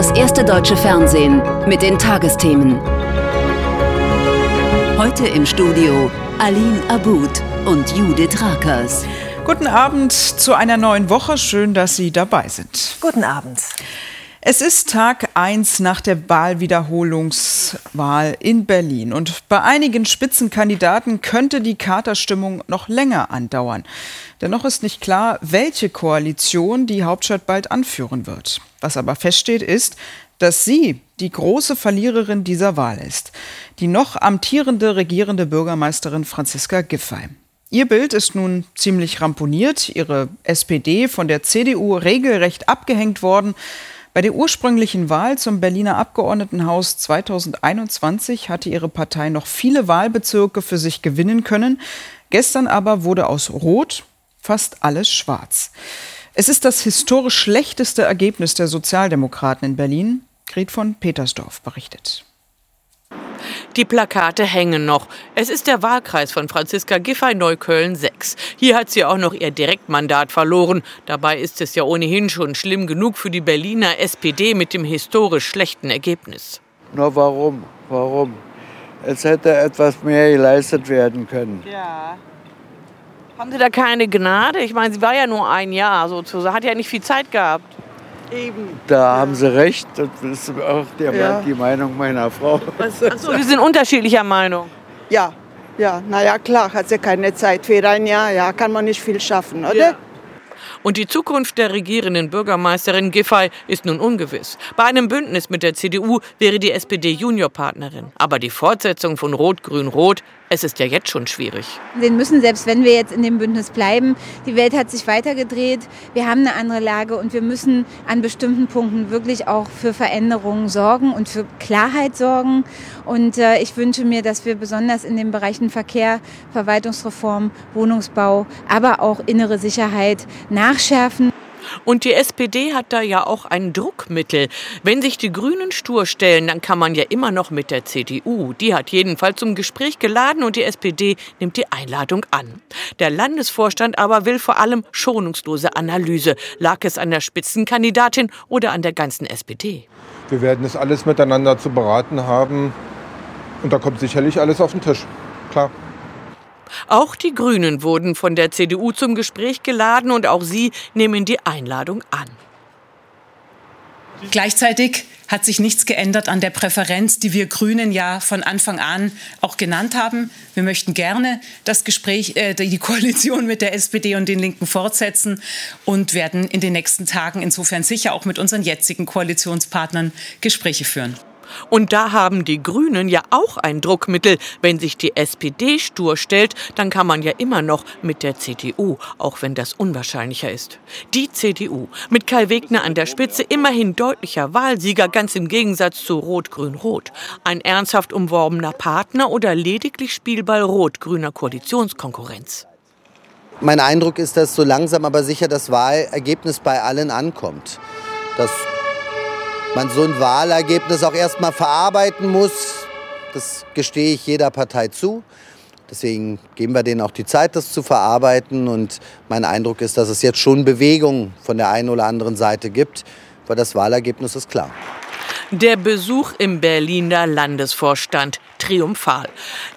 das erste deutsche Fernsehen mit den Tagesthemen. Heute im Studio Aline Abud und Judith Rakers. Guten Abend zu einer neuen Woche. Schön, dass Sie dabei sind. Guten Abend. Es ist Tag 1 nach der Wahlwiederholungswahl in Berlin und bei einigen Spitzenkandidaten könnte die Katerstimmung noch länger andauern. Dennoch ist nicht klar, welche Koalition die Hauptstadt bald anführen wird. Was aber feststeht ist, dass sie die große Verliererin dieser Wahl ist, die noch amtierende regierende Bürgermeisterin Franziska Giffey. Ihr Bild ist nun ziemlich ramponiert, ihre SPD von der CDU regelrecht abgehängt worden. Bei der ursprünglichen Wahl zum Berliner Abgeordnetenhaus 2021 hatte ihre Partei noch viele Wahlbezirke für sich gewinnen können. Gestern aber wurde aus Rot fast alles schwarz. Es ist das historisch schlechteste Ergebnis der Sozialdemokraten in Berlin. Gret von Petersdorf berichtet. Die Plakate hängen noch. Es ist der Wahlkreis von Franziska Giffey Neukölln 6. Hier hat sie auch noch ihr Direktmandat verloren. Dabei ist es ja ohnehin schon schlimm genug für die Berliner SPD mit dem historisch schlechten Ergebnis. Na warum? Warum? Es hätte etwas mehr geleistet werden können. Ja. Haben Sie da keine Gnade? Ich meine, sie war ja nur ein Jahr sozusagen, hat ja nicht viel Zeit gehabt. Eben. Da ja. haben Sie recht. Das ist auch der, ja. die Meinung meiner Frau. Achso, wir sind unterschiedlicher Meinung. Ja, ja, naja, klar, hat sie keine Zeit für ein Jahr. Ja, kann man nicht viel schaffen, oder? Ja. Und die Zukunft der regierenden Bürgermeisterin Giffey ist nun ungewiss. Bei einem Bündnis mit der CDU wäre die SPD Juniorpartnerin. Aber die Fortsetzung von Rot-Grün-Rot es ist ja jetzt schon schwierig. Den müssen, selbst wenn wir jetzt in dem Bündnis bleiben, die Welt hat sich weitergedreht, wir haben eine andere Lage und wir müssen an bestimmten Punkten wirklich auch für Veränderungen sorgen und für Klarheit sorgen. Und äh, ich wünsche mir, dass wir besonders in den Bereichen Verkehr, Verwaltungsreform, Wohnungsbau, aber auch innere Sicherheit nachschärfen. Und die SPD hat da ja auch ein Druckmittel. Wenn sich die Grünen stur stellen, dann kann man ja immer noch mit der CDU. Die hat jedenfalls zum Gespräch geladen und die SPD nimmt die Einladung an. Der Landesvorstand aber will vor allem schonungslose Analyse. Lag es an der Spitzenkandidatin oder an der ganzen SPD? Wir werden es alles miteinander zu beraten haben. Und da kommt sicherlich alles auf den Tisch. Klar. Auch die Grünen wurden von der CDU zum Gespräch geladen und auch sie nehmen die Einladung an. Gleichzeitig hat sich nichts geändert an der Präferenz, die wir Grünen ja von Anfang an auch genannt haben. Wir möchten gerne das Gespräch, äh, die Koalition mit der SPD und den Linken fortsetzen und werden in den nächsten Tagen insofern sicher auch mit unseren jetzigen Koalitionspartnern Gespräche führen. Und da haben die Grünen ja auch ein Druckmittel. Wenn sich die SPD stur stellt, dann kann man ja immer noch mit der CDU, auch wenn das unwahrscheinlicher ist. Die CDU mit Kai Wegner an der Spitze immerhin deutlicher Wahlsieger, ganz im Gegensatz zu Rot-Grün-Rot. Ein ernsthaft umworbener Partner oder lediglich Spielball rot-grüner Koalitionskonkurrenz. Mein Eindruck ist, dass so langsam aber sicher das Wahlergebnis bei allen ankommt. Das man so ein Wahlergebnis auch erstmal verarbeiten muss. Das gestehe ich jeder Partei zu. Deswegen geben wir denen auch die Zeit, das zu verarbeiten. Und mein Eindruck ist, dass es jetzt schon Bewegung von der einen oder anderen Seite gibt, weil das Wahlergebnis ist klar. Der Besuch im Berliner Landesvorstand triumphal.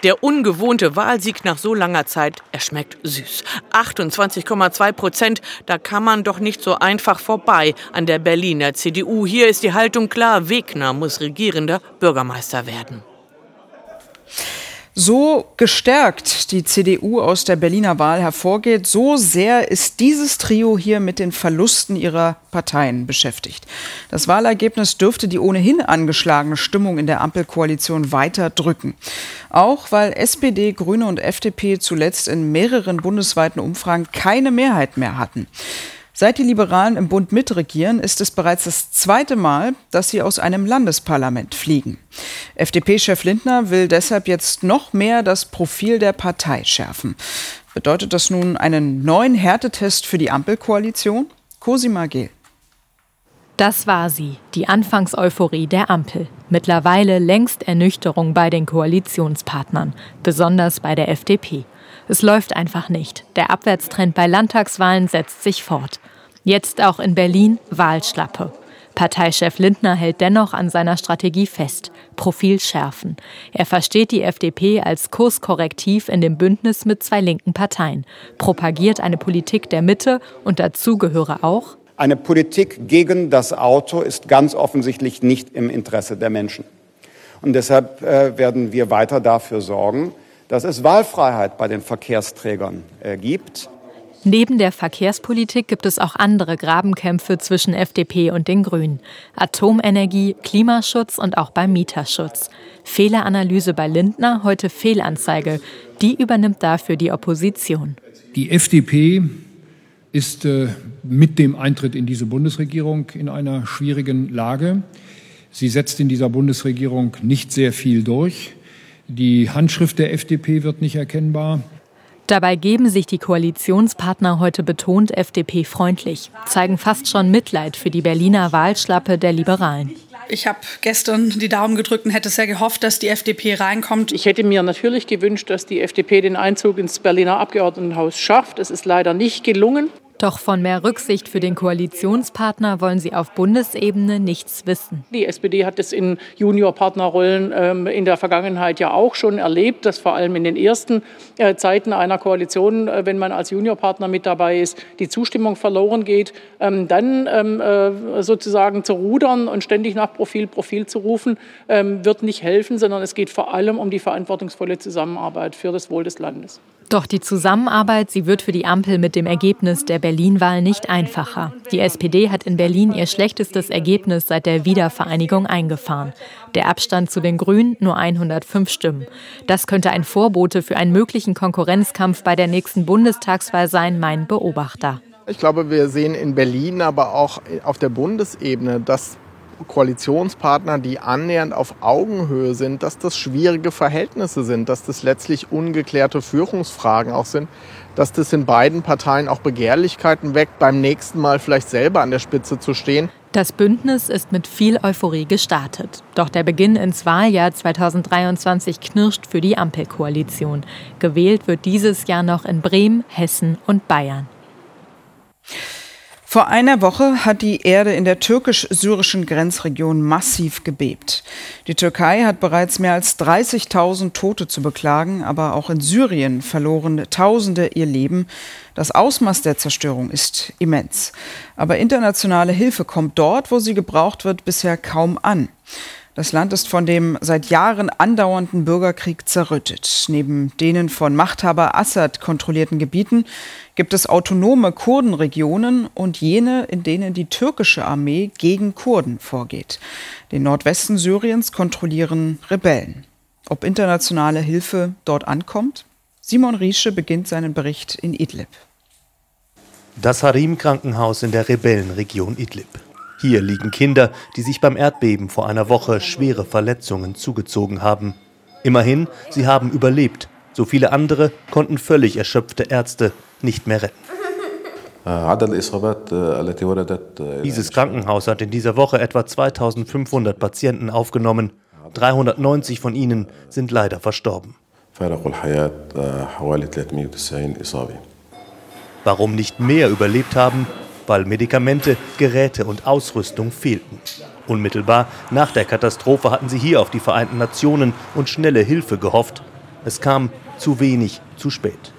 Der ungewohnte Wahlsieg nach so langer Zeit, er schmeckt süß. 28,2 Prozent, da kann man doch nicht so einfach vorbei an der Berliner CDU. Hier ist die Haltung klar, Wegner muss regierender Bürgermeister werden. So gestärkt die CDU aus der Berliner Wahl hervorgeht, so sehr ist dieses Trio hier mit den Verlusten ihrer Parteien beschäftigt. Das Wahlergebnis dürfte die ohnehin angeschlagene Stimmung in der Ampelkoalition weiter drücken. Auch weil SPD, Grüne und FDP zuletzt in mehreren bundesweiten Umfragen keine Mehrheit mehr hatten. Seit die Liberalen im Bund mitregieren, ist es bereits das zweite Mal, dass sie aus einem Landesparlament fliegen. FDP-Chef Lindner will deshalb jetzt noch mehr das Profil der Partei schärfen. Bedeutet das nun einen neuen Härtetest für die Ampelkoalition? Cosima Gehl. Das war sie, die Anfangseuphorie der Ampel. Mittlerweile längst Ernüchterung bei den Koalitionspartnern, besonders bei der FDP. Es läuft einfach nicht. Der Abwärtstrend bei Landtagswahlen setzt sich fort. Jetzt auch in Berlin Wahlschlappe. Parteichef Lindner hält dennoch an seiner Strategie fest. Profil schärfen. Er versteht die FDP als Kurskorrektiv in dem Bündnis mit zwei linken Parteien, propagiert eine Politik der Mitte und dazu gehöre auch eine Politik gegen das Auto ist ganz offensichtlich nicht im Interesse der Menschen. Und deshalb äh, werden wir weiter dafür sorgen, dass es Wahlfreiheit bei den Verkehrsträgern äh, gibt. Neben der Verkehrspolitik gibt es auch andere Grabenkämpfe zwischen FDP und den Grünen. Atomenergie, Klimaschutz und auch beim Mieterschutz. Fehleranalyse bei Lindner, heute Fehlanzeige. Die übernimmt dafür die Opposition. Die FDP ist äh, mit dem Eintritt in diese Bundesregierung in einer schwierigen Lage. Sie setzt in dieser Bundesregierung nicht sehr viel durch. Die Handschrift der FDP wird nicht erkennbar. Dabei geben sich die Koalitionspartner heute betont FDP-freundlich, zeigen fast schon Mitleid für die Berliner Wahlschlappe der Liberalen. Ich habe gestern die Daumen gedrückt und hätte sehr gehofft, dass die FDP reinkommt. Ich hätte mir natürlich gewünscht, dass die FDP den Einzug ins Berliner Abgeordnetenhaus schafft. Es ist leider nicht gelungen. Doch von mehr Rücksicht für den Koalitionspartner wollen sie auf Bundesebene nichts wissen. Die SPD hat es in Juniorpartnerrollen ähm, in der Vergangenheit ja auch schon erlebt, dass vor allem in den ersten äh, Zeiten einer Koalition, äh, wenn man als Juniorpartner mit dabei ist, die Zustimmung verloren geht. Ähm, dann ähm, äh, sozusagen zu rudern und ständig nach Profil, Profil zu rufen, wird nicht helfen, sondern es geht vor allem um die verantwortungsvolle Zusammenarbeit für das Wohl des Landes. Doch die Zusammenarbeit, sie wird für die Ampel mit dem Ergebnis der Berlin-Wahl nicht einfacher. Die SPD hat in Berlin ihr schlechtestes Ergebnis seit der Wiedervereinigung eingefahren. Der Abstand zu den Grünen nur 105 Stimmen. Das könnte ein Vorbote für einen möglichen Konkurrenzkampf bei der nächsten Bundestagswahl sein, mein Beobachter. Ich glaube, wir sehen in Berlin, aber auch auf der Bundesebene, dass Koalitionspartner, die annähernd auf Augenhöhe sind, dass das schwierige Verhältnisse sind, dass das letztlich ungeklärte Führungsfragen auch sind, dass das in beiden Parteien auch Begehrlichkeiten weckt, beim nächsten Mal vielleicht selber an der Spitze zu stehen. Das Bündnis ist mit viel Euphorie gestartet. Doch der Beginn ins Wahljahr 2023 knirscht für die Ampelkoalition. Gewählt wird dieses Jahr noch in Bremen, Hessen und Bayern. Vor einer Woche hat die Erde in der türkisch-syrischen Grenzregion massiv gebebt. Die Türkei hat bereits mehr als 30.000 Tote zu beklagen, aber auch in Syrien verloren Tausende ihr Leben. Das Ausmaß der Zerstörung ist immens. Aber internationale Hilfe kommt dort, wo sie gebraucht wird, bisher kaum an. Das Land ist von dem seit Jahren andauernden Bürgerkrieg zerrüttet. Neben denen von Machthaber Assad kontrollierten Gebieten gibt es autonome Kurdenregionen und jene, in denen die türkische Armee gegen Kurden vorgeht. Den Nordwesten Syriens kontrollieren Rebellen. Ob internationale Hilfe dort ankommt? Simon Riesche beginnt seinen Bericht in Idlib. Das Harim-Krankenhaus in der Rebellenregion Idlib. Hier liegen Kinder, die sich beim Erdbeben vor einer Woche schwere Verletzungen zugezogen haben. Immerhin, sie haben überlebt. So viele andere konnten völlig erschöpfte Ärzte nicht mehr retten. Dieses Krankenhaus hat in dieser Woche etwa 2500 Patienten aufgenommen. 390 von ihnen sind leider verstorben. Warum nicht mehr überlebt haben, weil Medikamente, Geräte und Ausrüstung fehlten. Unmittelbar nach der Katastrophe hatten sie hier auf die Vereinten Nationen und schnelle Hilfe gehofft. Es kam zu wenig, zu spät.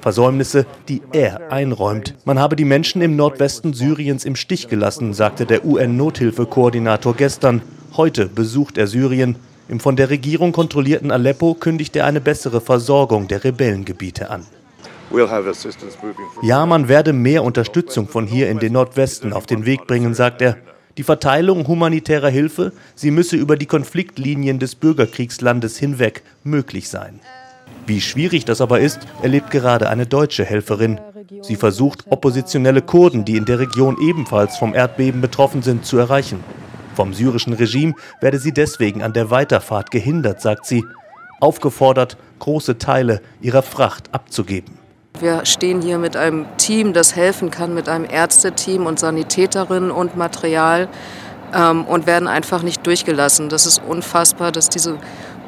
Versäumnisse, die er einräumt. Man habe die Menschen im Nordwesten Syriens im Stich gelassen, sagte der UN-Nothilfekoordinator gestern. Heute besucht er Syrien. Im von der Regierung kontrollierten Aleppo kündigt er eine bessere Versorgung der Rebellengebiete an. Ja, man werde mehr Unterstützung von hier in den Nordwesten auf den Weg bringen, sagt er. Die Verteilung humanitärer Hilfe, sie müsse über die Konfliktlinien des Bürgerkriegslandes hinweg möglich sein. Wie schwierig das aber ist, erlebt gerade eine deutsche Helferin. Sie versucht, oppositionelle Kurden, die in der Region ebenfalls vom Erdbeben betroffen sind, zu erreichen. Vom syrischen Regime werde sie deswegen an der Weiterfahrt gehindert, sagt sie, aufgefordert, große Teile ihrer Fracht abzugeben. Wir stehen hier mit einem Team, das helfen kann, mit einem Ärzteteam und Sanitäterinnen und Material ähm, und werden einfach nicht durchgelassen. Das ist unfassbar, dass diese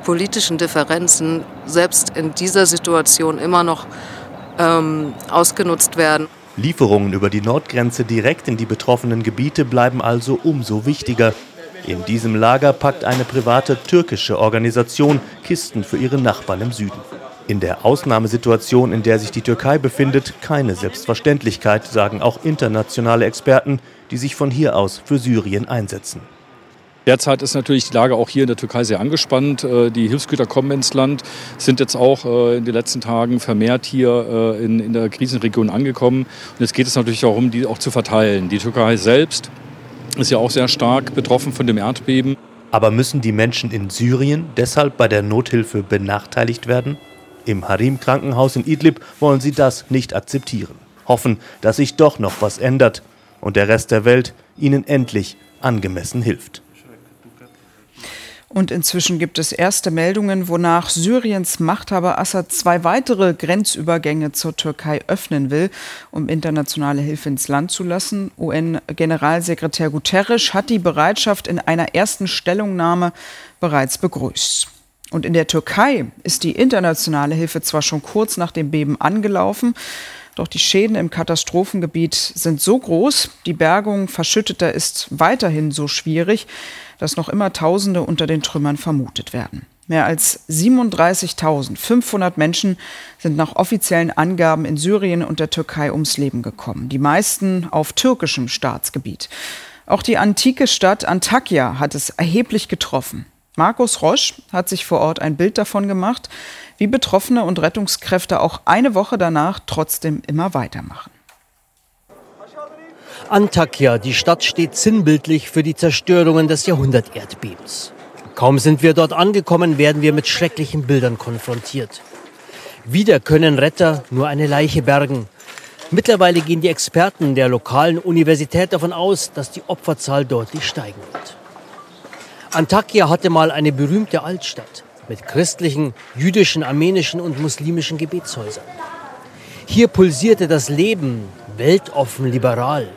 politischen Differenzen selbst in dieser Situation immer noch ähm, ausgenutzt werden. Lieferungen über die Nordgrenze direkt in die betroffenen Gebiete bleiben also umso wichtiger. In diesem Lager packt eine private türkische Organisation Kisten für ihre Nachbarn im Süden. In der Ausnahmesituation, in der sich die Türkei befindet, keine Selbstverständlichkeit, sagen auch internationale Experten, die sich von hier aus für Syrien einsetzen. Derzeit ist natürlich die Lage auch hier in der Türkei sehr angespannt. Äh, die Hilfsgüter kommen ins Land, sind jetzt auch äh, in den letzten Tagen vermehrt hier äh, in, der Krisenregion angekommen. Und jetzt geht es natürlich darum, die auch zu verteilen. Die Türkei selbst ist ja auch sehr stark betroffen von dem Erdbeben. Aber müssen die Menschen in Syrien deshalb bei der Nothilfe benachteiligt werden? Im Harim-Krankenhaus in Idlib wollen sie das nicht akzeptieren. Hoffen, dass sich doch noch was ändert und der Rest der Welt ihnen endlich angemessen hilft. Und inzwischen gibt es erste Meldungen, wonach Syriens Machthaber Assad zwei weitere Grenzübergänge zur Türkei öffnen will, um internationale Hilfe ins Land zu lassen. UN-Generalsekretär Guterres hat die Bereitschaft in einer ersten Stellungnahme bereits begrüßt. Und in der Türkei ist die internationale Hilfe zwar schon kurz nach dem Beben angelaufen, doch die Schäden im Katastrophengebiet sind so groß, die Bergung verschütteter ist weiterhin so schwierig, dass noch immer Tausende unter den Trümmern vermutet werden. Mehr als 37.500 Menschen sind nach offiziellen Angaben in Syrien und der Türkei ums Leben gekommen, die meisten auf türkischem Staatsgebiet. Auch die antike Stadt Antakya hat es erheblich getroffen. Markus Rosch hat sich vor Ort ein Bild davon gemacht, wie Betroffene und Rettungskräfte auch eine Woche danach trotzdem immer weitermachen. Antakya, die Stadt steht sinnbildlich für die Zerstörungen des Jahrhundert-Erdbebens. Kaum sind wir dort angekommen, werden wir mit schrecklichen Bildern konfrontiert. Wieder können Retter nur eine Leiche bergen. Mittlerweile gehen die Experten der lokalen Universität davon aus, dass die Opferzahl deutlich steigen wird. Antakya hatte mal eine berühmte Altstadt mit christlichen, jüdischen, armenischen und muslimischen Gebetshäusern. Hier pulsierte das Leben, weltoffen, liberal.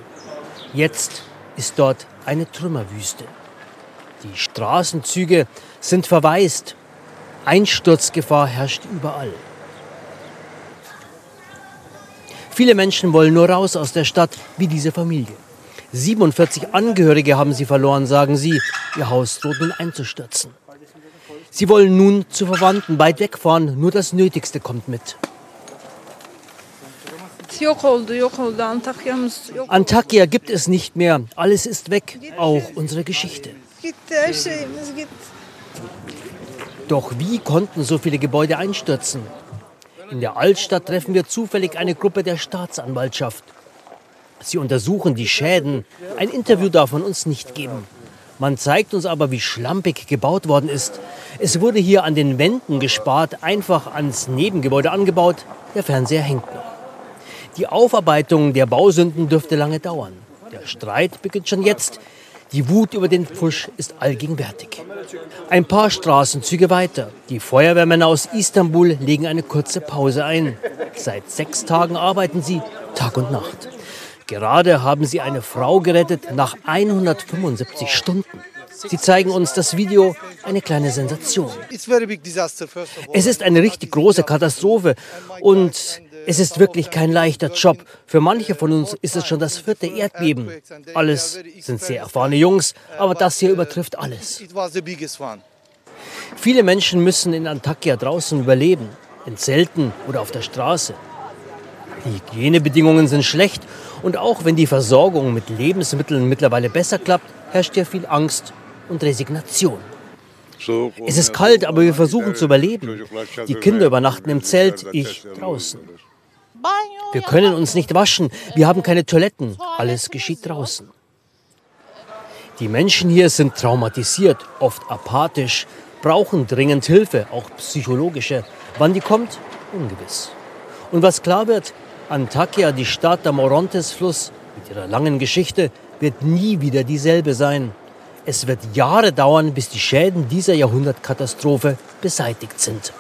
Jetzt ist dort eine Trümmerwüste. Die Straßenzüge sind verwaist. Einsturzgefahr herrscht überall. Viele Menschen wollen nur raus aus der Stadt, wie diese Familie. 47 Angehörige haben sie verloren, sagen sie. Ihr Haus droht nun einzustürzen. Sie wollen nun zu Verwandten weit wegfahren, nur das Nötigste kommt mit. Antakya gibt es nicht mehr. Alles ist weg, auch unsere Geschichte. Doch wie konnten so viele Gebäude einstürzen? In der Altstadt treffen wir zufällig eine Gruppe der Staatsanwaltschaft. Sie untersuchen die Schäden. Ein Interview darf man uns nicht geben. Man zeigt uns aber, wie schlampig gebaut worden ist. Es wurde hier an den Wänden gespart, einfach ans Nebengebäude angebaut. Der Fernseher hängt noch. Die Aufarbeitung der Bausünden dürfte lange dauern. Der Streit beginnt schon jetzt. Die Wut über den Pfusch ist allgegenwärtig. Ein paar Straßenzüge weiter. Die Feuerwehrmänner aus Istanbul legen eine kurze Pause ein. Seit sechs Tagen arbeiten sie Tag und Nacht. Gerade haben sie eine Frau gerettet nach 175 Stunden. Sie zeigen uns das Video, eine kleine Sensation. Es ist eine richtig große Katastrophe und es ist wirklich kein leichter Job. Für manche von uns ist es schon das vierte Erdbeben. Alles sind sehr erfahrene Jungs, aber das hier übertrifft alles. Viele Menschen müssen in Antakya draußen überleben, in Zelten oder auf der Straße. Die Hygienebedingungen sind schlecht und auch wenn die Versorgung mit Lebensmitteln mittlerweile besser klappt, herrscht ja viel Angst und Resignation. Es ist kalt, aber wir versuchen zu überleben. Die Kinder übernachten im Zelt, ich draußen. Wir können uns nicht waschen, wir haben keine Toiletten, alles geschieht draußen. Die Menschen hier sind traumatisiert, oft apathisch, brauchen dringend Hilfe, auch psychologische. Wann die kommt, ungewiss. Und was klar wird, Antakya, die Stadt am Orontes-Fluss, mit ihrer langen Geschichte, wird nie wieder dieselbe sein. Es wird Jahre dauern, bis die Schäden dieser Jahrhundertkatastrophe beseitigt sind.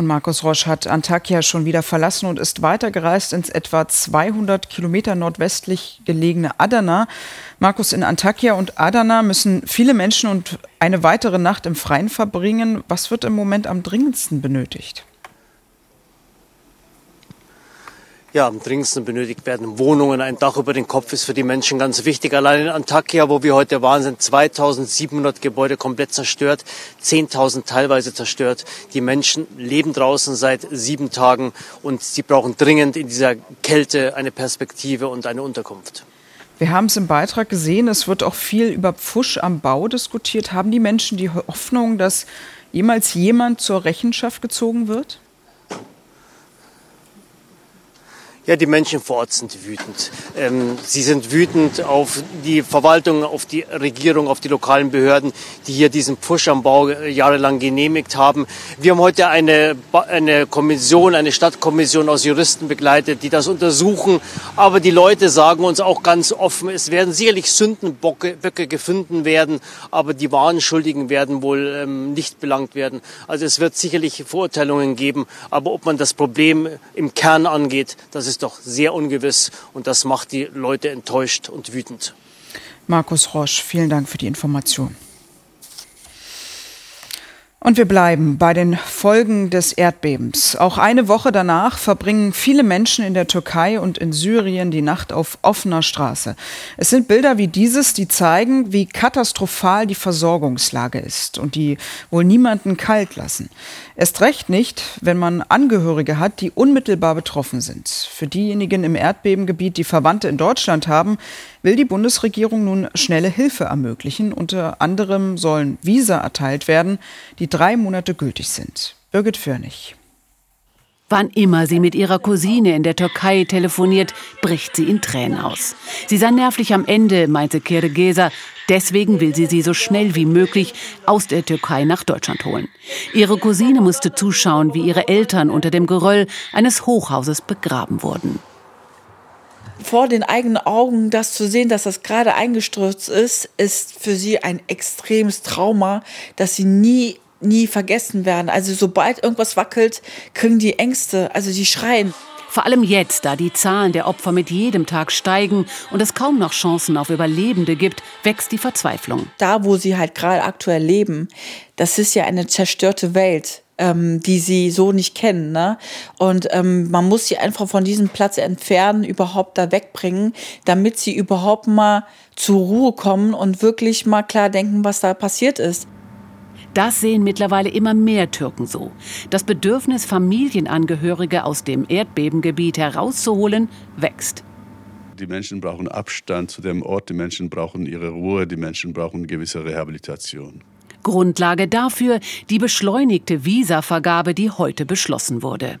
Und Markus Rosch hat Antakya schon wieder verlassen und ist weitergereist ins etwa 200 Kilometer nordwestlich gelegene Adana. Markus, in Antakya und Adana müssen viele Menschen und eine weitere Nacht im Freien verbringen. Was wird im Moment am dringendsten benötigt? Ja, am dringendsten benötigt werden. Wohnungen, ein Dach über den Kopf ist für die Menschen ganz wichtig. Allein in Antakya, wo wir heute waren, sind 2700 Gebäude komplett zerstört, 10.000 teilweise zerstört. Die Menschen leben draußen seit sieben Tagen und sie brauchen dringend in dieser Kälte eine Perspektive und eine Unterkunft. Wir haben es im Beitrag gesehen, es wird auch viel über Pfusch am Bau diskutiert. Haben die Menschen die Hoffnung, dass jemals jemand zur Rechenschaft gezogen wird? Ja, die Menschen vor Ort sind wütend. Ähm, sie sind wütend auf die Verwaltung, auf die Regierung, auf die lokalen Behörden, die hier diesen Pfusch am Bau jahrelang genehmigt haben. Wir haben heute eine, eine Kommission, eine Stadtkommission aus Juristen begleitet, die das untersuchen. Aber die Leute sagen uns auch ganz offen, es werden sicherlich Sündenböcke gefunden werden, aber die wahren Schuldigen werden wohl ähm, nicht belangt werden. Also es wird sicherlich Verurteilungen geben, aber ob man das Problem im Kern angeht, das ist doch sehr ungewiss und das macht die Leute enttäuscht und wütend. Markus Roche, vielen Dank für die Information. Und wir bleiben bei den Folgen des Erdbebens. Auch eine Woche danach verbringen viele Menschen in der Türkei und in Syrien die Nacht auf offener Straße. Es sind Bilder wie dieses, die zeigen, wie katastrophal die Versorgungslage ist und die wohl niemanden kalt lassen. Erst recht nicht, wenn man Angehörige hat, die unmittelbar betroffen sind. Für diejenigen im Erdbebengebiet, die Verwandte in Deutschland haben, will die Bundesregierung nun schnelle Hilfe ermöglichen. Unter anderem sollen Visa erteilt werden, die drei Monate gültig sind. Birgit Förnig. Wann immer sie mit ihrer Cousine in der Türkei telefoniert, bricht sie in Tränen aus. Sie sei nervlich am Ende, meinte Kirgesa. Deswegen will sie sie so schnell wie möglich aus der Türkei nach Deutschland holen. Ihre Cousine musste zuschauen, wie ihre Eltern unter dem Geröll eines Hochhauses begraben wurden vor den eigenen Augen das zu sehen, dass das gerade eingestürzt ist, ist für sie ein extremes Trauma, das sie nie nie vergessen werden. Also sobald irgendwas wackelt, kriegen die Ängste, also sie schreien. Vor allem jetzt, da die Zahlen der Opfer mit jedem Tag steigen und es kaum noch Chancen auf Überlebende gibt, wächst die Verzweiflung. Da, wo sie halt gerade aktuell leben, das ist ja eine zerstörte Welt ähm, die sie so nicht kennen. Ne? Und ähm, man muss sie einfach von diesem Platz entfernen, überhaupt da wegbringen, damit sie überhaupt mal zur Ruhe kommen und wirklich mal klar denken, was da passiert ist. Das sehen mittlerweile immer mehr Türken so. Das Bedürfnis, Familienangehörige aus dem Erdbebengebiet herauszuholen, wächst. Die Menschen brauchen Abstand zu dem Ort, die Menschen brauchen ihre Ruhe, die Menschen brauchen gewisse Rehabilitation. Grundlage dafür die beschleunigte Visavergabe, die heute beschlossen wurde.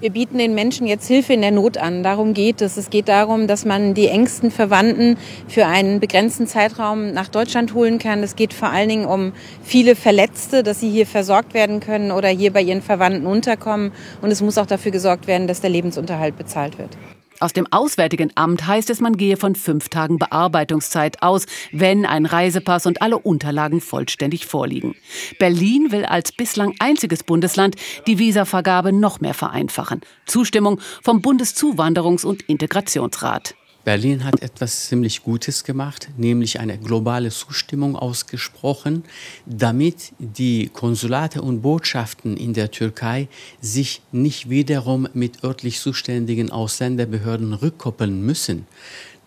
Wir bieten den Menschen jetzt Hilfe in der Not an. Darum geht es. Es geht darum, dass man die engsten Verwandten für einen begrenzten Zeitraum nach Deutschland holen kann. Es geht vor allen Dingen um viele Verletzte, dass sie hier versorgt werden können oder hier bei ihren Verwandten unterkommen. Und es muss auch dafür gesorgt werden, dass der Lebensunterhalt bezahlt wird. Aus dem Auswärtigen Amt heißt es, man gehe von fünf Tagen Bearbeitungszeit aus, wenn ein Reisepass und alle Unterlagen vollständig vorliegen. Berlin will als bislang einziges Bundesland die Visavergabe noch mehr vereinfachen. Zustimmung vom Bundeszuwanderungs- und Integrationsrat. Berlin hat etwas ziemlich Gutes gemacht, nämlich eine globale Zustimmung ausgesprochen, damit die Konsulate und Botschaften in der Türkei sich nicht wiederum mit örtlich zuständigen Ausländerbehörden rückkoppeln müssen.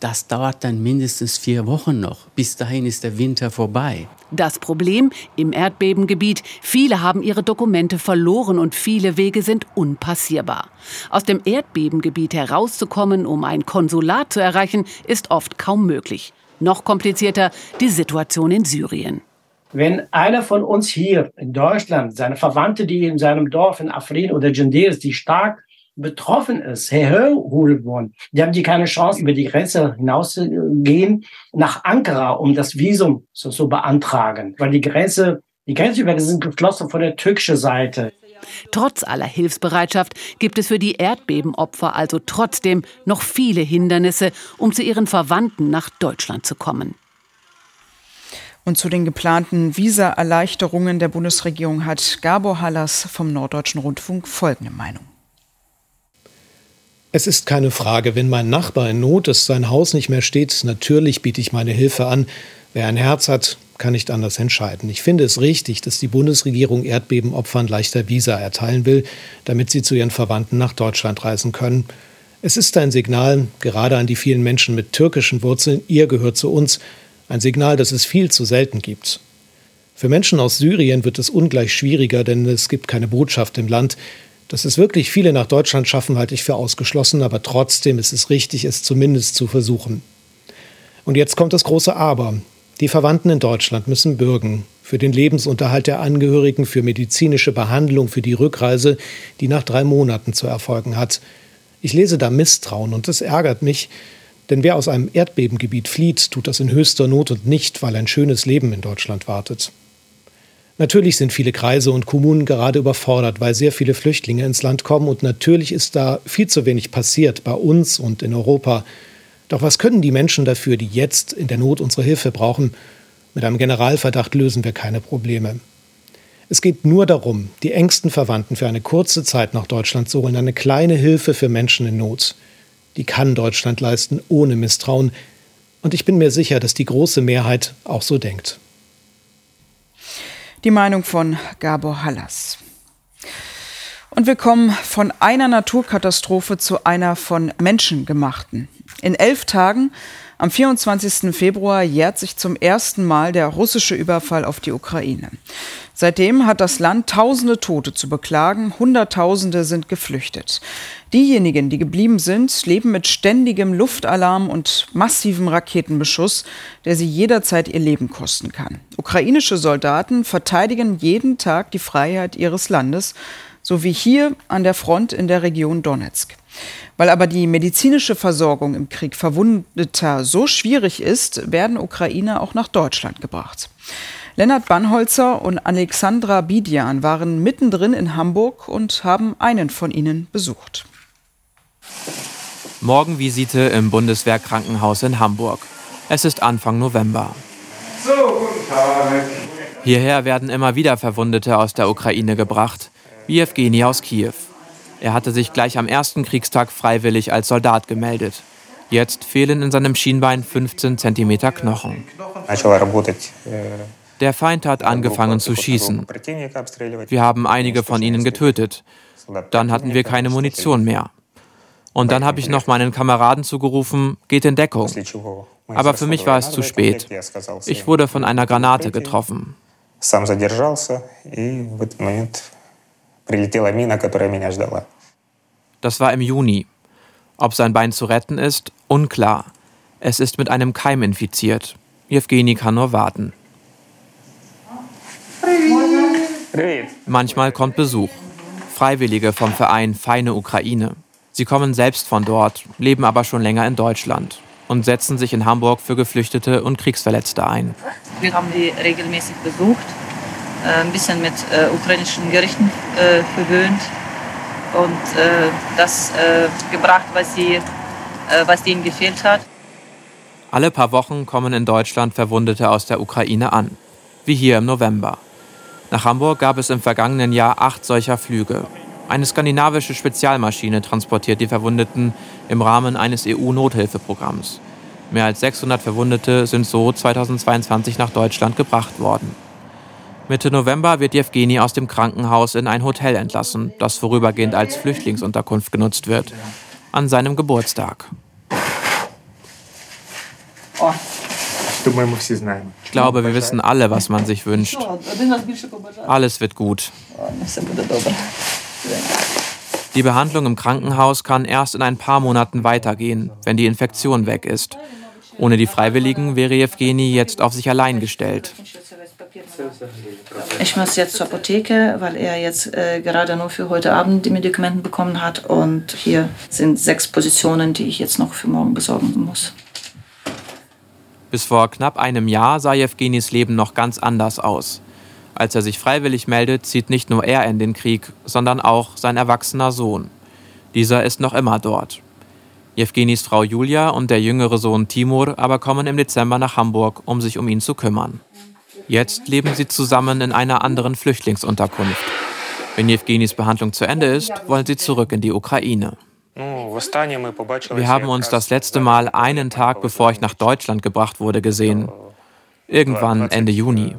Das dauert dann mindestens vier Wochen noch. Bis dahin ist der Winter vorbei. Das Problem im Erdbebengebiet, viele haben ihre Dokumente verloren und viele Wege sind unpassierbar. Aus dem Erdbebengebiet herauszukommen, um ein Konsulat zu erreichen, ist oft kaum möglich. Noch komplizierter die Situation in Syrien. Wenn einer von uns hier in Deutschland, seine Verwandte, die in seinem Dorf in Afrin oder Genderes, die stark betroffen ist, herholen wollen, die haben die keine Chance, über die Grenze hinauszugehen nach Ankara, um das Visum zu, zu beantragen, weil die Grenze, die Grenzübergänge sind geschlossen von der türkischen Seite. Trotz aller Hilfsbereitschaft gibt es für die Erdbebenopfer also trotzdem noch viele Hindernisse, um zu ihren Verwandten nach Deutschland zu kommen. Und zu den geplanten Visa-Erleichterungen der Bundesregierung hat Gabor Hallas vom Norddeutschen Rundfunk folgende Meinung. Es ist keine Frage, wenn mein Nachbar in Not ist, sein Haus nicht mehr steht, natürlich biete ich meine Hilfe an. Wer ein Herz hat, kann nicht anders entscheiden. Ich finde es richtig, dass die Bundesregierung Erdbebenopfern leichter Visa erteilen will, damit sie zu ihren Verwandten nach Deutschland reisen können. Es ist ein Signal, gerade an die vielen Menschen mit türkischen Wurzeln, ihr gehört zu uns, ein Signal, das es viel zu selten gibt. Für Menschen aus Syrien wird es ungleich schwieriger, denn es gibt keine Botschaft im Land. Dass es wirklich viele nach Deutschland schaffen, halte ich für ausgeschlossen, aber trotzdem ist es richtig, es zumindest zu versuchen. Und jetzt kommt das große Aber. Die Verwandten in Deutschland müssen bürgen für den Lebensunterhalt der Angehörigen, für medizinische Behandlung, für die Rückreise, die nach drei Monaten zu erfolgen hat. Ich lese da Misstrauen und das ärgert mich, denn wer aus einem Erdbebengebiet flieht, tut das in höchster Not und nicht, weil ein schönes Leben in Deutschland wartet. Natürlich sind viele Kreise und Kommunen gerade überfordert, weil sehr viele Flüchtlinge ins Land kommen und natürlich ist da viel zu wenig passiert bei uns und in Europa. Doch was können die Menschen dafür, die jetzt in der Not unsere Hilfe brauchen? Mit einem Generalverdacht lösen wir keine Probleme. Es geht nur darum, die engsten Verwandten für eine kurze Zeit nach Deutschland zu holen, eine kleine Hilfe für Menschen in Not. Die kann Deutschland leisten ohne Misstrauen. Und ich bin mir sicher, dass die große Mehrheit auch so denkt. Die Meinung von Gabor Hallas. Und wir kommen von einer Naturkatastrophe zu einer von Menschen gemachten. In elf Tagen am 24. Februar jährt sich zum ersten Mal der russische Überfall auf die Ukraine. Seitdem hat das Land tausende Tote zu beklagen, Hunderttausende sind geflüchtet. Diejenigen, die geblieben sind, leben mit ständigem Luftalarm und massivem Raketenbeschuss, der sie jederzeit ihr Leben kosten kann. Ukrainische Soldaten verteidigen jeden Tag die Freiheit ihres Landes, so wie hier an der Front in der Region Donetsk. Weil aber die medizinische Versorgung im Krieg Verwundeter so schwierig ist, werden Ukrainer auch nach Deutschland gebracht. Lennart Bannholzer und Alexandra Bidian waren mittendrin in Hamburg und haben einen von ihnen besucht. Morgenvisite im Bundeswehrkrankenhaus in Hamburg. Es ist Anfang November. So, guten Tag. Hierher werden immer wieder Verwundete aus der Ukraine gebracht, wie Evgeny aus Kiew. Er hatte sich gleich am ersten Kriegstag freiwillig als Soldat gemeldet. Jetzt fehlen in seinem Schienbein 15 cm Knochen. Der Feind hat angefangen zu schießen. Wir haben einige von ihnen getötet. Dann hatten wir keine Munition mehr. Und dann habe ich noch meinen Kameraden zugerufen, geht in Deckung. Aber für mich war es zu spät. Ich wurde von einer Granate getroffen Прилетела мина, которая меня ждала. Das war im Juni. Ob sein Bein zu retten ist, unklar. Es ist mit einem Keim infiziert. Jewgeni kann nur warten. Manchmal kommt Besuch. Freiwillige vom Verein Feine Ukraine. Sie kommen selbst von dort, leben aber schon länger in Deutschland und setzen sich in Hamburg für Geflüchtete und Kriegsverletzte ein. Wir haben die regelmäßig besucht, äh, ein bisschen mit äh, ukrainischen Gerichten äh, verwöhnt und äh, das äh, gebracht, was, sie, äh, was ihnen gefehlt hat. Alle paar Wochen kommen in Deutschland Verwundete aus der Ukraine an, wie hier im November. Nach Hamburg gab es im vergangenen Jahr acht solcher Flüge. Eine skandinavische Spezialmaschine transportiert die Verwundeten im Rahmen eines EU-Nothilfeprogramms. Mehr als 600 Verwundete sind so 2022 nach Deutschland gebracht worden. Mitte November wird Jewgeni aus dem Krankenhaus in ein Hotel entlassen, das vorübergehend als Flüchtlingsunterkunft genutzt wird. An seinem Geburtstag. Ich glaube, wir wissen alle, was man sich wünscht. Alles wird gut. Die Behandlung im Krankenhaus kann erst in ein paar Monaten weitergehen, wenn die Infektion weg ist. Ohne die Freiwilligen wäre Jewgeni jetzt auf sich allein gestellt. Ich muss jetzt zur Apotheke, weil er jetzt äh, gerade nur für heute Abend die Medikamente bekommen hat. Und hier sind sechs Positionen, die ich jetzt noch für morgen besorgen muss. Bis vor knapp einem Jahr sah Jewgenis Leben noch ganz anders aus. Als er sich freiwillig meldet, zieht nicht nur er in den Krieg, sondern auch sein erwachsener Sohn. Dieser ist noch immer dort. Jewgenis Frau Julia und der jüngere Sohn Timur aber kommen im Dezember nach Hamburg, um sich um ihn zu kümmern. Jetzt leben sie zusammen in einer anderen Flüchtlingsunterkunft. Wenn Jewgenis Behandlung zu Ende ist, wollen sie zurück in die Ukraine. Wir haben uns das letzte Mal einen Tag bevor ich nach Deutschland gebracht wurde gesehen. Irgendwann Ende Juni.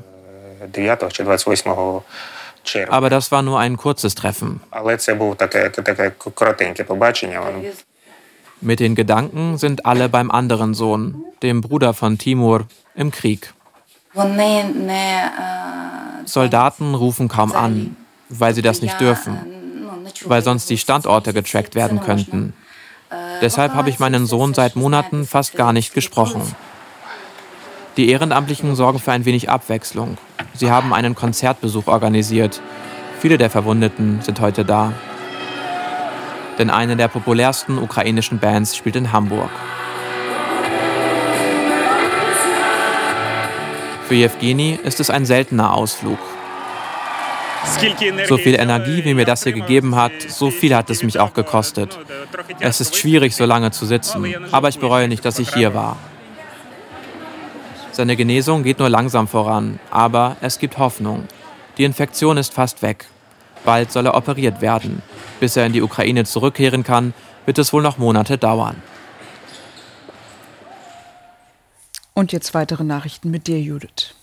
Aber das war nur ein kurzes Treffen. Mit den Gedanken sind alle beim anderen Sohn, dem Bruder von Timur, im Krieg. Soldaten rufen kaum an, weil sie das nicht dürfen, weil sonst die Standorte getrackt werden könnten. Deshalb habe ich meinen Sohn seit Monaten fast gar nicht gesprochen. Die Ehrenamtlichen sorgen für ein wenig Abwechslung. Sie haben einen Konzertbesuch organisiert. Viele der Verwundeten sind heute da. Denn eine der populärsten ukrainischen Bands spielt in Hamburg. Für Jewgeni ist es ein seltener Ausflug. So viel Energie, wie mir das hier gegeben hat, so viel hat es mich auch gekostet. Es ist schwierig, so lange zu sitzen, aber ich bereue nicht, dass ich hier war. Seine Genesung geht nur langsam voran, aber es gibt Hoffnung. Die Infektion ist fast weg. Bald soll er operiert werden. Bis er in die Ukraine zurückkehren kann, wird es wohl noch Monate dauern. Und jetzt weitere Nachrichten mit dir, Judith.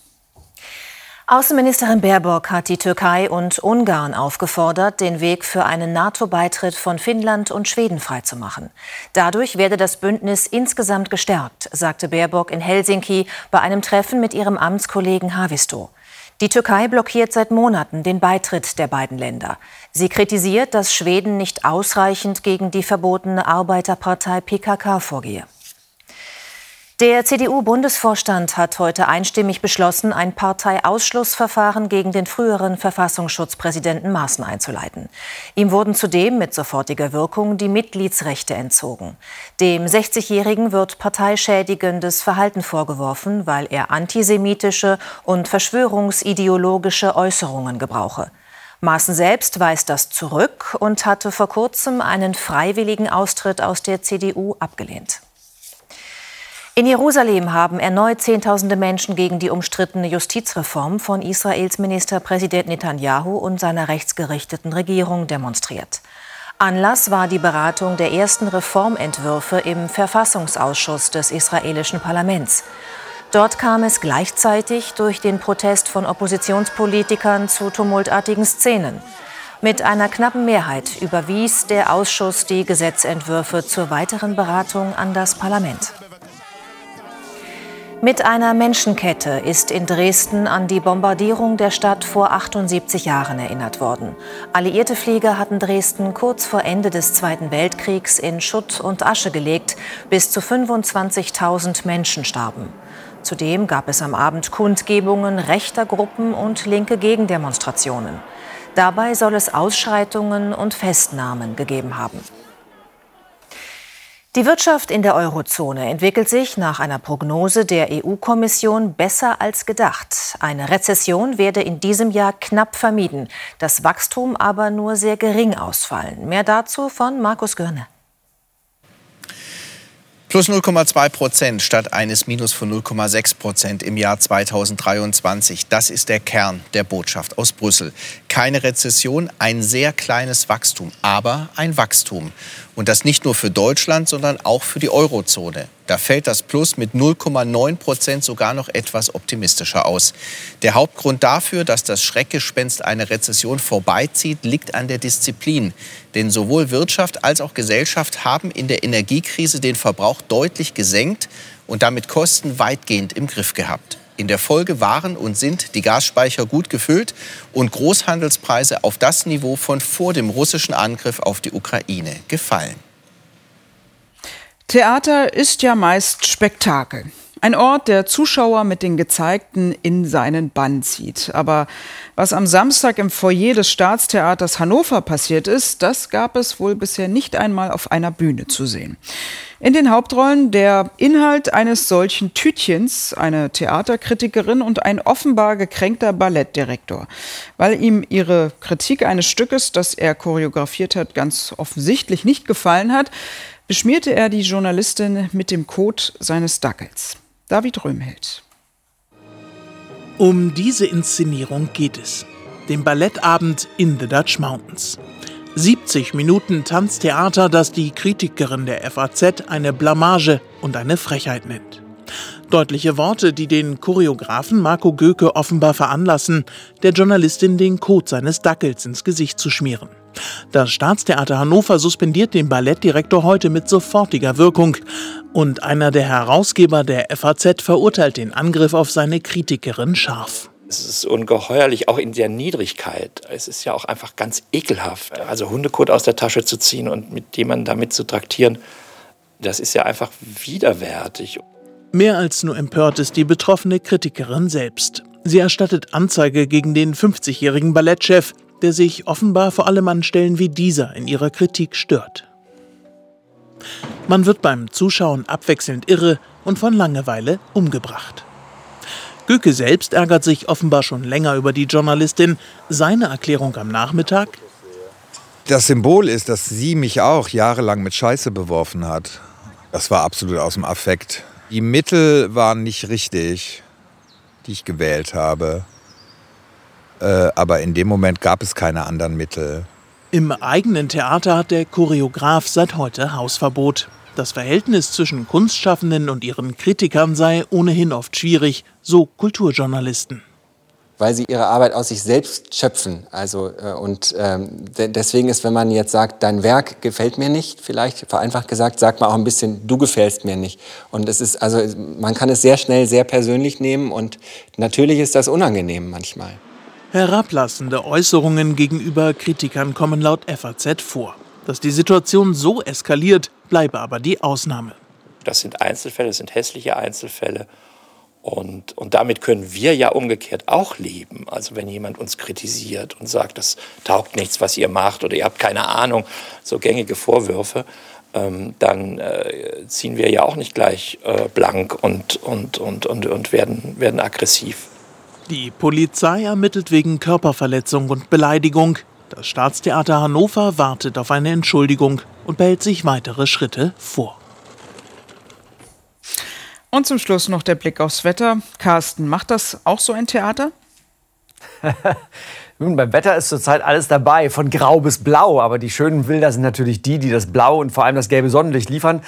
Außenministerin Baerbock hat die Türkei und Ungarn aufgefordert, den Weg für einen NATO-Beitritt von Finnland und Schweden freizumachen. Dadurch werde das Bündnis insgesamt gestärkt, sagte Baerbock in Helsinki bei einem Treffen mit ihrem Amtskollegen Havisto. Die Türkei blockiert seit Monaten den Beitritt der beiden Länder. Sie kritisiert, dass Schweden nicht ausreichend gegen die verbotene Arbeiterpartei PKK vorgehe. Der CDU-Bundesvorstand hat heute einstimmig beschlossen, ein Parteiausschlussverfahren gegen den früheren Verfassungsschutzpräsidenten Maaßen einzuleiten. Ihm wurden zudem mit sofortiger Wirkung die Mitgliedsrechte entzogen. Dem 60-Jährigen wird parteischädigendes Verhalten vorgeworfen, weil er antisemitische und verschwörungsideologische Äußerungen gebrauche. Maaßen selbst weist das zurück und hatte vor kurzem einen freiwilligen Austritt aus der CDU abgelehnt. In Jerusalem haben erneut Zehntausende Menschen gegen die umstrittene Justizreform von Israels Ministerpräsident Netanyahu und seiner rechtsgerichteten Regierung demonstriert. Anlass war die Beratung der ersten Reformentwürfe im Verfassungsausschuss des israelischen Parlaments. Dort kam es gleichzeitig durch den Protest von Oppositionspolitikern zu tumultartigen Szenen. Mit einer knappen Mehrheit überwies der Ausschuss die Gesetzentwürfe zur weiteren Beratung an das Parlament. Mit einer Menschenkette ist in Dresden an die Bombardierung der Stadt vor 78 Jahren erinnert worden. Alliierte Flieger hatten Dresden kurz vor Ende des Zweiten Weltkriegs in Schutt und Asche gelegt. Bis zu 25.000 Menschen starben. Zudem gab es am Abend Kundgebungen rechter Gruppen und linke Gegendemonstrationen. Dabei soll es Ausschreitungen und Festnahmen gegeben haben. Die Wirtschaft in der Eurozone entwickelt sich nach einer Prognose der EU-Kommission besser als gedacht. Eine Rezession werde in diesem Jahr knapp vermieden, das Wachstum aber nur sehr gering ausfallen. Mehr dazu von Markus Görne. Plus 0,2 Prozent statt eines Minus von 0,6 Prozent im Jahr 2023. Das ist der Kern der Botschaft aus Brüssel. Keine Rezession, ein sehr kleines Wachstum, aber ein Wachstum. Und das nicht nur für Deutschland, sondern auch für die Eurozone. Da fällt das Plus mit 0,9 Prozent sogar noch etwas optimistischer aus. Der Hauptgrund dafür, dass das Schreckgespenst einer Rezession vorbeizieht, liegt an der Disziplin. Denn sowohl Wirtschaft als auch Gesellschaft haben in der Energiekrise den Verbrauch deutlich gesenkt und damit Kosten weitgehend im Griff gehabt. In der Folge waren und sind die Gasspeicher gut gefüllt und Großhandelspreise auf das Niveau von vor dem russischen Angriff auf die Ukraine gefallen. Theater ist ja meist Spektakel. Ein Ort, der Zuschauer mit den Gezeigten in seinen Bann zieht. Aber was am Samstag im Foyer des Staatstheaters Hannover passiert ist, das gab es wohl bisher nicht einmal auf einer Bühne zu sehen. In den Hauptrollen der Inhalt eines solchen Tütchens, eine Theaterkritikerin und ein offenbar gekränkter Ballettdirektor. Weil ihm ihre Kritik eines Stückes, das er choreografiert hat, ganz offensichtlich nicht gefallen hat, beschmierte er die Journalistin mit dem Kot seines Dackels. David Röhmheld. Um diese Inszenierung geht es. Den Ballettabend in the Dutch Mountains. 70 Minuten Tanztheater, das die Kritikerin der FAZ eine Blamage und eine Frechheit nennt. Deutliche Worte, die den Choreografen Marco Göke offenbar veranlassen, der Journalistin den Kot seines Dackels ins Gesicht zu schmieren. Das Staatstheater Hannover suspendiert den Ballettdirektor heute mit sofortiger Wirkung. Und einer der Herausgeber der FAZ verurteilt den Angriff auf seine Kritikerin scharf. Es ist ungeheuerlich, auch in der Niedrigkeit. Es ist ja auch einfach ganz ekelhaft. Also Hundekot aus der Tasche zu ziehen und mit jemandem damit zu traktieren, das ist ja einfach widerwärtig. Mehr als nur empört ist die betroffene Kritikerin selbst. Sie erstattet Anzeige gegen den 50-jährigen Ballettchef, der sich offenbar vor allem an Stellen wie dieser in ihrer Kritik stört. Man wird beim Zuschauen abwechselnd irre und von Langeweile umgebracht. Göke selbst ärgert sich offenbar schon länger über die Journalistin. Seine Erklärung am Nachmittag? Das Symbol ist, dass sie mich auch jahrelang mit Scheiße beworfen hat. Das war absolut aus dem Affekt. Die Mittel waren nicht richtig, die ich gewählt habe. Äh, aber in dem Moment gab es keine anderen Mittel. Im eigenen Theater hat der Choreograf seit heute Hausverbot. Das Verhältnis zwischen Kunstschaffenden und ihren Kritikern sei ohnehin oft schwierig, so Kulturjournalisten weil sie ihre Arbeit aus sich selbst schöpfen. Also, äh, und ähm, de deswegen ist, wenn man jetzt sagt, dein Werk gefällt mir nicht, vielleicht vereinfacht gesagt, sagt man auch ein bisschen, du gefällst mir nicht. Und es ist, also man kann es sehr schnell sehr persönlich nehmen und natürlich ist das unangenehm manchmal. Herablassende Äußerungen gegenüber Kritikern kommen laut FAZ vor. Dass die Situation so eskaliert, bleibe aber die Ausnahme. Das sind Einzelfälle, das sind hässliche Einzelfälle. Und, und damit können wir ja umgekehrt auch leben. Also wenn jemand uns kritisiert und sagt, das taugt nichts, was ihr macht oder ihr habt keine Ahnung, so gängige Vorwürfe, ähm, dann äh, ziehen wir ja auch nicht gleich äh, blank und, und, und, und, und werden, werden aggressiv. Die Polizei ermittelt wegen Körperverletzung und Beleidigung. Das Staatstheater Hannover wartet auf eine Entschuldigung und behält sich weitere Schritte vor. Und zum Schluss noch der Blick aufs Wetter. Carsten, macht das auch so ein Theater? Nun, beim Wetter ist zurzeit alles dabei, von grau bis blau. Aber die schönen Bilder sind natürlich die, die das Blau und vor allem das gelbe Sonnenlicht liefern.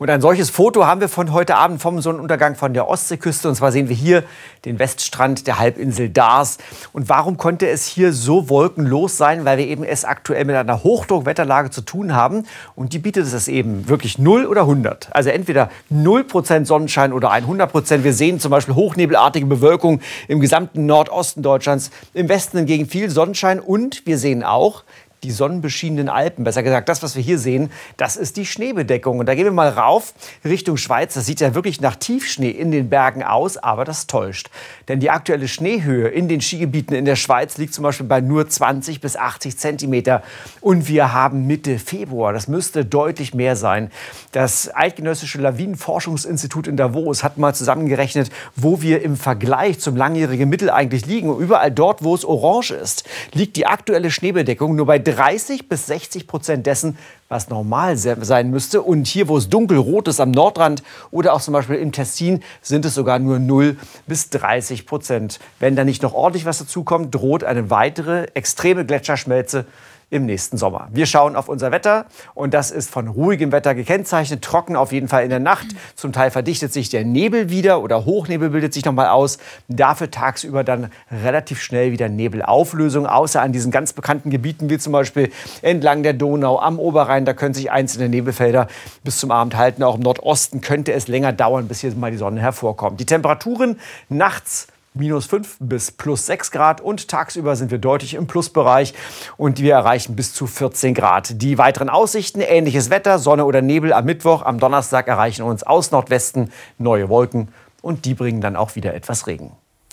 Und ein solches Foto haben wir von heute Abend vom Sonnenuntergang von der Ostseeküste. Und zwar sehen wir hier den Weststrand der Halbinsel Dars. Und warum konnte es hier so wolkenlos sein? Weil wir eben es aktuell mit einer Hochdruckwetterlage zu tun haben. Und die bietet es eben wirklich 0 oder 100. Also entweder 0% Sonnenschein oder 100%. Wir sehen zum Beispiel hochnebelartige Bewölkung im gesamten Nordosten Deutschlands. Im Westen hingegen viel Sonnenschein. Und wir sehen auch, die sonnenbeschienenen Alpen. Besser gesagt, das, was wir hier sehen, das ist die Schneebedeckung. Und da gehen wir mal rauf Richtung Schweiz. Das sieht ja wirklich nach Tiefschnee in den Bergen aus, aber das täuscht. Denn die aktuelle Schneehöhe in den Skigebieten in der Schweiz liegt zum Beispiel bei nur 20 bis 80 Zentimeter. Und wir haben Mitte Februar. Das müsste deutlich mehr sein. Das Eidgenössische Lawinenforschungsinstitut in Davos hat mal zusammengerechnet, wo wir im Vergleich zum langjährigen Mittel eigentlich liegen. Und überall dort, wo es orange ist, liegt die aktuelle Schneebedeckung nur bei 30 bis 60 Prozent dessen, was normal sein müsste. Und hier, wo es dunkelrot ist am Nordrand oder auch zum Beispiel im Tessin, sind es sogar nur 0 bis 30 Prozent. Wenn da nicht noch ordentlich was dazukommt, droht eine weitere extreme Gletscherschmelze im nächsten Sommer. Wir schauen auf unser Wetter und das ist von ruhigem Wetter gekennzeichnet, trocken auf jeden Fall in der Nacht. Zum Teil verdichtet sich der Nebel wieder oder Hochnebel bildet sich noch mal aus. Dafür tagsüber dann relativ schnell wieder Nebelauflösung, außer an diesen ganz bekannten Gebieten wie zum Beispiel entlang der Donau, am Oberrhein. Da können sich einzelne Nebelfelder bis zum Abend halten. Auch im Nordosten könnte es länger dauern, bis hier mal die Sonne hervorkommt. Die Temperaturen nachts minus 5 bis plus 6 Grad und tagsüber sind wir deutlich im Plusbereich und wir erreichen bis zu 14 Grad. Die weiteren Aussichten, ähnliches Wetter, Sonne oder Nebel am Mittwoch, am Donnerstag erreichen uns aus Nordwesten neue Wolken und die bringen dann auch wieder etwas Regen.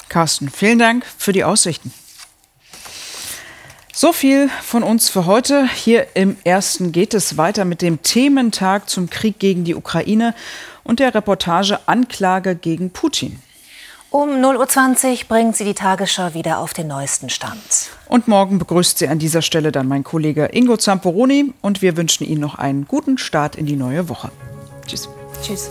Carsten, vielen Dank für die Aussichten. So viel von uns für heute. Hier im ersten geht es weiter mit dem Thementag zum Krieg gegen die Ukraine und der Reportage Anklage gegen Putin. Um 0.20 Uhr bringt sie die Tagesschau wieder auf den neuesten Stand. Und morgen begrüßt sie an dieser Stelle dann mein Kollege Ingo Zamperoni und wir wünschen Ihnen noch einen guten Start in die neue Woche. Tschüss. Tschüss.